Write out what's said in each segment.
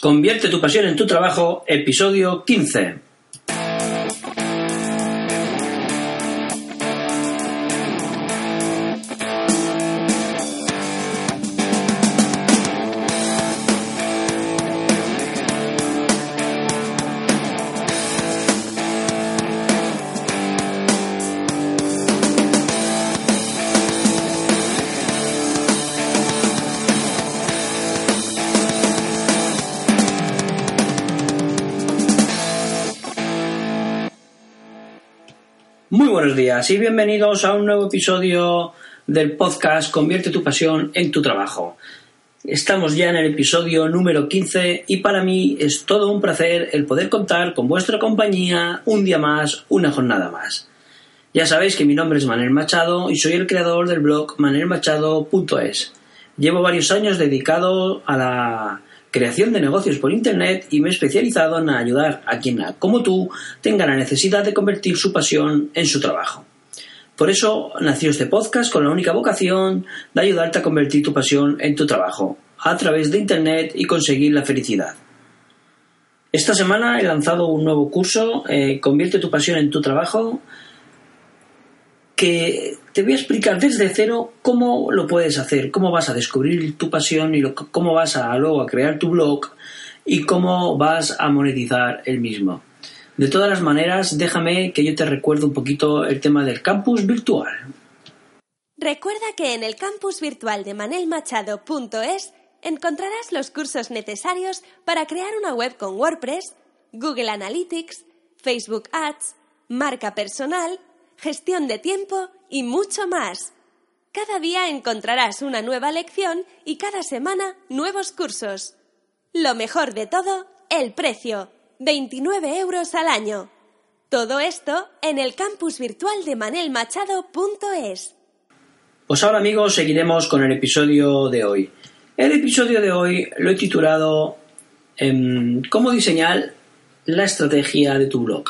Convierte tu pasión en tu trabajo, episodio 15. Buenos días y bienvenidos a un nuevo episodio del podcast Convierte tu pasión en tu trabajo. Estamos ya en el episodio número 15 y para mí es todo un placer el poder contar con vuestra compañía un día más, una jornada más. Ya sabéis que mi nombre es Manuel Machado y soy el creador del blog manelmachado.es. Llevo varios años dedicado a la creación de negocios por Internet y me he especializado en ayudar a quien, como tú, tenga la necesidad de convertir su pasión en su trabajo. Por eso nació este podcast con la única vocación de ayudarte a convertir tu pasión en tu trabajo, a través de Internet y conseguir la felicidad. Esta semana he lanzado un nuevo curso, eh, Convierte tu pasión en tu trabajo, que te voy a explicar desde cero cómo lo puedes hacer, cómo vas a descubrir tu pasión y cómo vas a luego a crear tu blog y cómo vas a monetizar el mismo. De todas las maneras, déjame que yo te recuerde un poquito el tema del campus virtual. Recuerda que en el campus virtual de manelmachado.es encontrarás los cursos necesarios para crear una web con WordPress, Google Analytics, Facebook Ads, marca personal, gestión de tiempo y mucho más. Cada día encontrarás una nueva lección y cada semana nuevos cursos. Lo mejor de todo, el precio. 29 euros al año. Todo esto en el campus virtual de manelmachado.es. Pues ahora amigos seguiremos con el episodio de hoy. El episodio de hoy lo he titulado em, Cómo diseñar la estrategia de tu blog.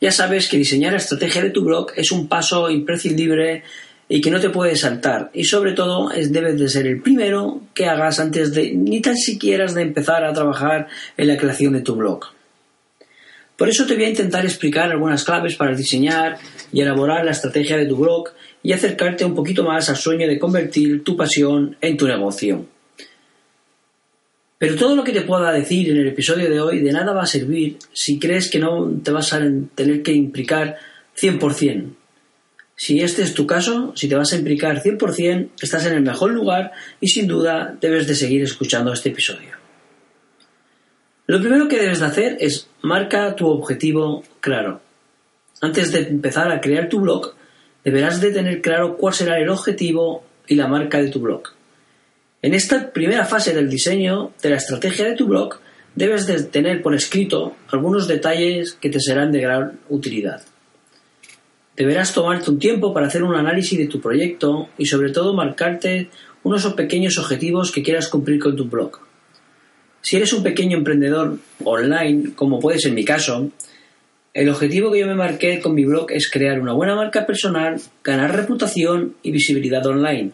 Ya sabes que diseñar la estrategia de tu blog es un paso imprescindible y que no te puedes saltar. Y sobre todo es, debes de ser el primero que hagas antes de ni tan siquiera de empezar a trabajar en la creación de tu blog. Por eso te voy a intentar explicar algunas claves para diseñar y elaborar la estrategia de tu blog y acercarte un poquito más al sueño de convertir tu pasión en tu negocio. Pero todo lo que te pueda decir en el episodio de hoy de nada va a servir si crees que no te vas a tener que implicar 100%. Si este es tu caso, si te vas a implicar 100%, estás en el mejor lugar y sin duda debes de seguir escuchando este episodio. Lo primero que debes de hacer es marca tu objetivo claro. Antes de empezar a crear tu blog, deberás de tener claro cuál será el objetivo y la marca de tu blog. En esta primera fase del diseño de la estrategia de tu blog, debes de tener por escrito algunos detalles que te serán de gran utilidad. Deberás tomarte un tiempo para hacer un análisis de tu proyecto y sobre todo marcarte unos pequeños objetivos que quieras cumplir con tu blog. Si eres un pequeño emprendedor online, como puede ser mi caso, el objetivo que yo me marqué con mi blog es crear una buena marca personal, ganar reputación y visibilidad online.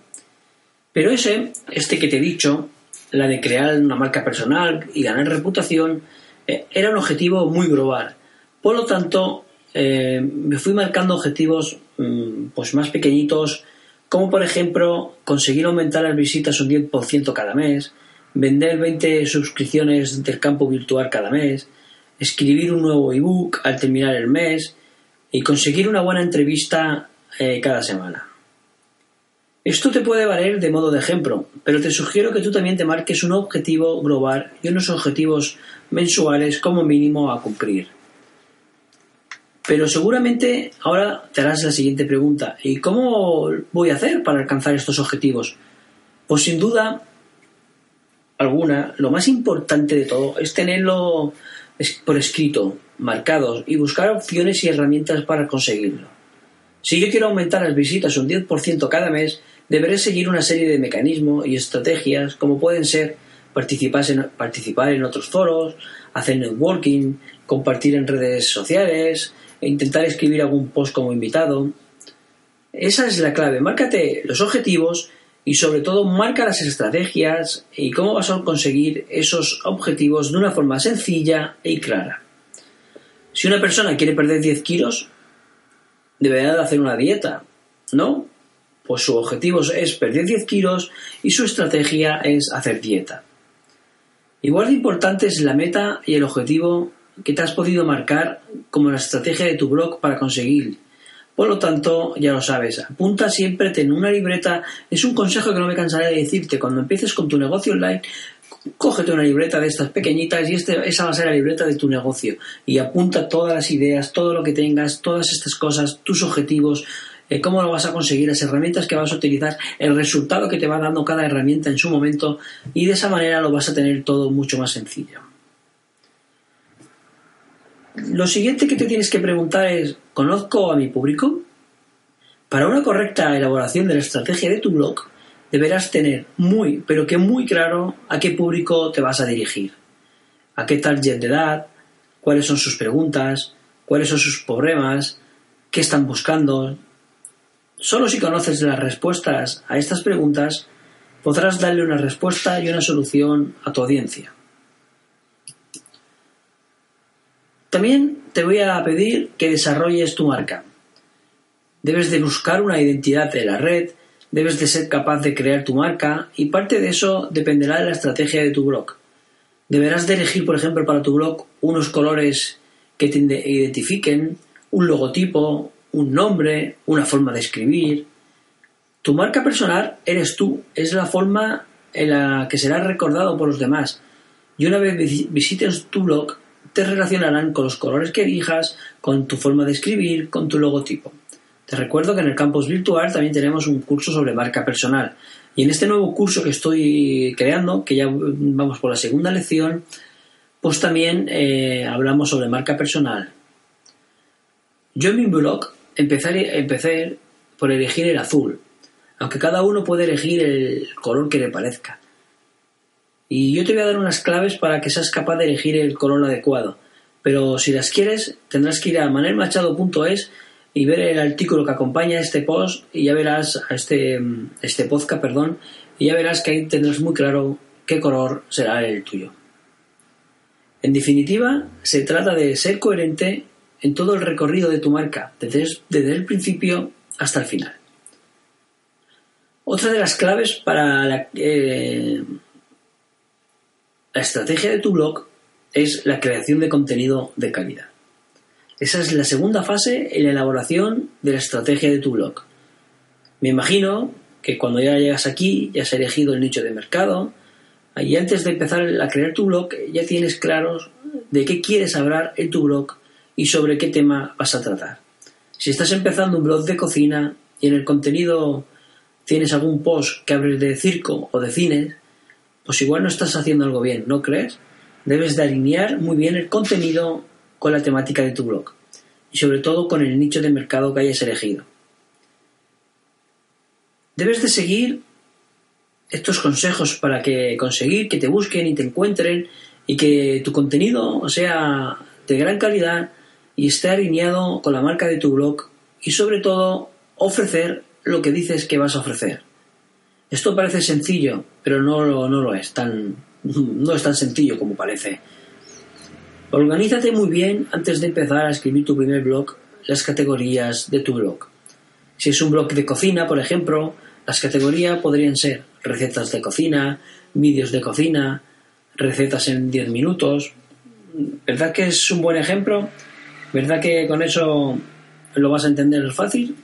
Pero ese, este que te he dicho, la de crear una marca personal y ganar reputación, eh, era un objetivo muy global. Por lo tanto, eh, me fui marcando objetivos mm, pues más pequeñitos, como por ejemplo conseguir aumentar las visitas un 10% cada mes, vender 20 suscripciones del campo virtual cada mes, escribir un nuevo ebook al terminar el mes y conseguir una buena entrevista eh, cada semana. Esto te puede valer de modo de ejemplo, pero te sugiero que tú también te marques un objetivo global y unos objetivos mensuales como mínimo a cumplir. Pero seguramente ahora te harás la siguiente pregunta. ¿Y cómo voy a hacer para alcanzar estos objetivos? Pues sin duda alguna, lo más importante de todo es tenerlo por escrito, marcados y buscar opciones y herramientas para conseguirlo. Si yo quiero aumentar las visitas un 10% cada mes, deberé seguir una serie de mecanismos y estrategias como pueden ser participar en, otros foros, hacer networking, compartir en redes sociales e intentar escribir algún post como invitado. Esa es la clave. Márcate los objetivos y sobre todo marca las estrategias y cómo vas a conseguir esos objetivos de una forma sencilla y clara. Si una persona quiere perder 10 kilos, deberá de hacer una dieta, ¿no? Pues su objetivo es perder 10 kilos y su estrategia es hacer dieta. Igual de importante es la meta y el objetivo que te has podido marcar como la estrategia de tu blog para conseguir. Por lo tanto, ya lo sabes, apunta siempre en una libreta. Es un consejo que no me cansaré de decirte. Cuando empieces con tu negocio online, cógete una libreta de estas pequeñitas y este, esa va a ser la libreta de tu negocio. Y apunta todas las ideas, todo lo que tengas, todas estas cosas, tus objetivos, cómo lo vas a conseguir, las herramientas que vas a utilizar, el resultado que te va dando cada herramienta en su momento y de esa manera lo vas a tener todo mucho más sencillo. Lo siguiente que te tienes que preguntar es, ¿conozco a mi público? Para una correcta elaboración de la estrategia de tu blog, deberás tener muy, pero que muy claro a qué público te vas a dirigir, a qué target de edad, cuáles son sus preguntas, cuáles son sus problemas, qué están buscando, Solo si conoces las respuestas a estas preguntas podrás darle una respuesta y una solución a tu audiencia. También te voy a pedir que desarrolles tu marca. Debes de buscar una identidad de la red, debes de ser capaz de crear tu marca y parte de eso dependerá de la estrategia de tu blog. Deberás de elegir, por ejemplo, para tu blog unos colores que te identifiquen, un logotipo, un nombre, una forma de escribir. Tu marca personal eres tú, es la forma en la que serás recordado por los demás. Y una vez visites tu blog, te relacionarán con los colores que elijas, con tu forma de escribir, con tu logotipo. Te recuerdo que en el campus virtual también tenemos un curso sobre marca personal. Y en este nuevo curso que estoy creando, que ya vamos por la segunda lección, pues también eh, hablamos sobre marca personal. Yo en mi blog empezar, empecé por elegir el azul, aunque cada uno puede elegir el color que le parezca. Y yo te voy a dar unas claves para que seas capaz de elegir el color adecuado. Pero si las quieres, tendrás que ir a manelmachado.es y ver el artículo que acompaña este post y ya verás a este, este podcast, perdón, y ya verás que ahí tendrás muy claro qué color será el tuyo. En definitiva, se trata de ser coherente en todo el recorrido de tu marca, desde, el principio hasta el final. Otra de las claves para la, eh, la estrategia de tu blog es la creación de contenido de calidad. Esa es la segunda fase en la elaboración de la estrategia de tu blog. Me imagino que cuando ya llegas aquí ya has elegido el nicho de mercado y antes de empezar a crear tu blog ya tienes claros de qué quieres hablar en tu blog y sobre qué tema vas a tratar. Si estás empezando un blog de cocina y en el contenido tienes algún post que hables de circo o de cine, pues igual no estás haciendo algo bien, ¿no crees? Debes de alinear muy bien el contenido con la temática de tu blog y sobre todo con el nicho de mercado que hayas elegido. Debes de seguir estos consejos para que conseguir que te busquen y te encuentren y que tu contenido sea de gran calidad y esté alineado con la marca de tu blog y sobre todo ofrecer lo que dices que vas a ofrecer. Esto parece sencillo, pero no, no lo es tan, no es tan sencillo como parece. Organízate muy bien antes de empezar a escribir tu primer blog las categorías de tu blog. Si es un blog de cocina, por ejemplo, las categorías podrían ser recetas de cocina, vídeos de cocina, recetas en 10 minutos. ¿Verdad que es un buen ejemplo? ¿Verdad que con eso lo vas a entender fácil?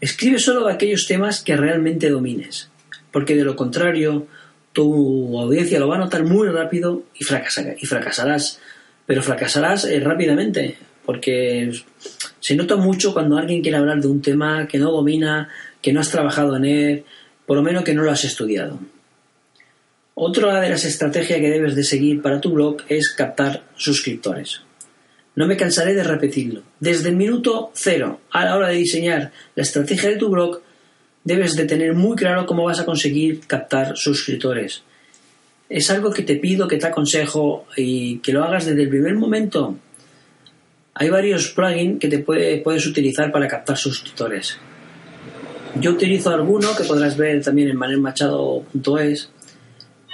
Escribe solo aquellos temas que realmente domines, porque de lo contrario tu audiencia lo va a notar muy rápido y, y fracasarás, pero fracasarás eh, rápidamente, porque se nota mucho cuando alguien quiere hablar de un tema que no domina, que no has trabajado en él, por lo menos que no lo has estudiado. Otra de las estrategias que debes de seguir para tu blog es captar suscriptores. No me cansaré de repetirlo. Desde el minuto cero a la hora de diseñar la estrategia de tu blog, debes de tener muy claro cómo vas a conseguir captar suscriptores. Es algo que te pido, que te aconsejo y que lo hagas desde el primer momento. Hay varios plugins que te puedes utilizar para captar suscriptores. Yo utilizo alguno que podrás ver también en manelmachado.es,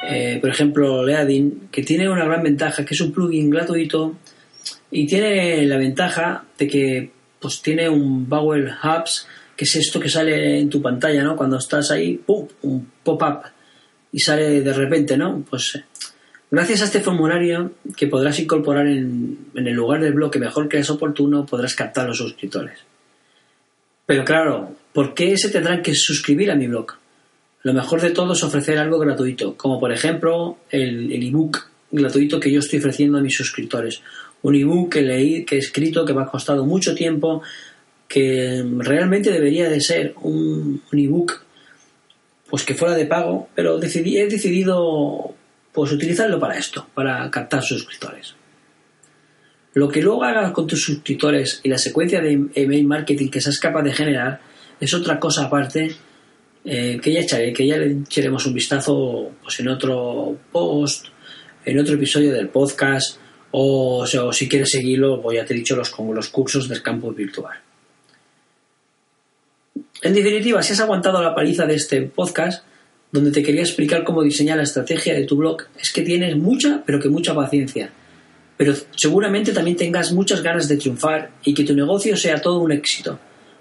eh, por ejemplo, Leadin, que tiene una gran ventaja, que es un plugin gratuito y tiene la ventaja de que pues tiene un Bowel Hubs, que es esto que sale en tu pantalla, ¿no? Cuando estás ahí, ¡pum! un pop-up y sale de repente, ¿no? Pues gracias a este formulario que podrás incorporar en, en el lugar del blog que mejor creas oportuno, podrás captar los suscriptores. Pero claro, ¿por qué se tendrán que suscribir a mi blog? Lo mejor de todo es ofrecer algo gratuito, como por ejemplo el, ebook gratuito que yo estoy ofreciendo a mis suscriptores. Un ebook que leí, que he escrito, que me ha costado mucho tiempo, que realmente debería de ser un, ebook pues que fuera de pago, pero decidí, he decidido pues utilizarlo para esto, para captar suscriptores. Lo que luego hagas con tus suscriptores y la secuencia de email marketing que seas capaz de generar es otra cosa aparte eh, que ya echaré, que ya le echaremos un vistazo pues, en otro post, en otro episodio del podcast, o, si quieres seguirlo, pues ya te he dicho los, con los cursos del campo virtual. En definitiva, si has aguantado la paliza de este podcast, donde te quería explicar cómo diseñar la estrategia de tu blog, es que tienes mucha, pero que mucha paciencia. Pero seguramente también tengas muchas ganas de triunfar y que tu negocio sea todo un éxito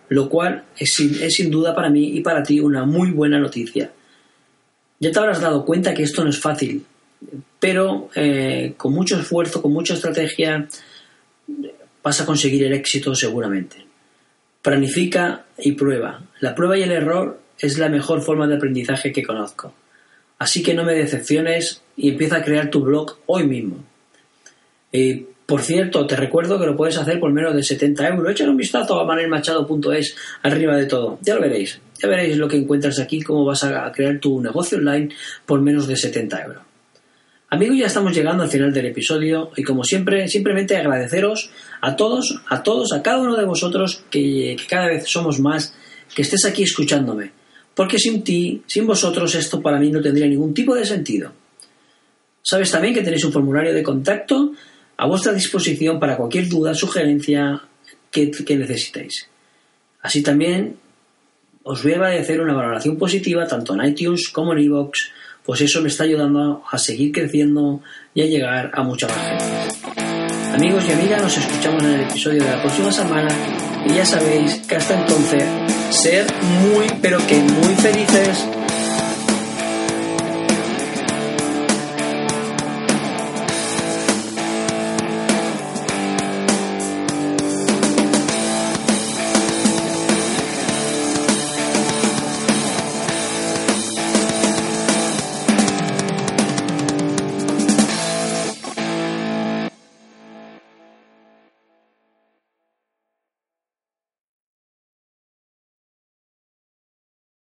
lo cual es sin, duda para mí y para ti una muy buena noticia. Ya te habrás dado cuenta que esto no es fácil, pero eh, con mucho esfuerzo, con mucha estrategia, vas a conseguir el éxito seguramente. Planifica y prueba. La prueba y el error es la mejor forma de aprendizaje que conozco. Así que no me decepciones y empieza a crear tu blog hoy mismo. Eh, por cierto, te recuerdo que lo puedes hacer por menos de 70 euros. Échale un vistazo a manelmachado.es arriba de todo. Ya lo veréis. Ya veréis lo que encuentras aquí, cómo vas a crear tu negocio online por menos de 70 euros. Amigos, ya estamos llegando al final del episodio y como siempre, simplemente agradeceros a todos, a todos, a cada uno de vosotros que, cada vez somos más, que estés aquí escuchándome. Porque sin ti, sin vosotros, esto para mí no tendría ningún tipo de sentido. Sabes también que tenéis un formulario de contacto a vuestra disposición para cualquier duda, sugerencia que, necesitéis. Así también os voy a agradecer una valoración positiva tanto en iTunes como en iVoox, pues eso me está ayudando a seguir creciendo y a llegar a mucha más gente. Amigos y amigas, nos escuchamos en el episodio de la próxima semana y ya sabéis que hasta entonces ser muy pero que muy felices.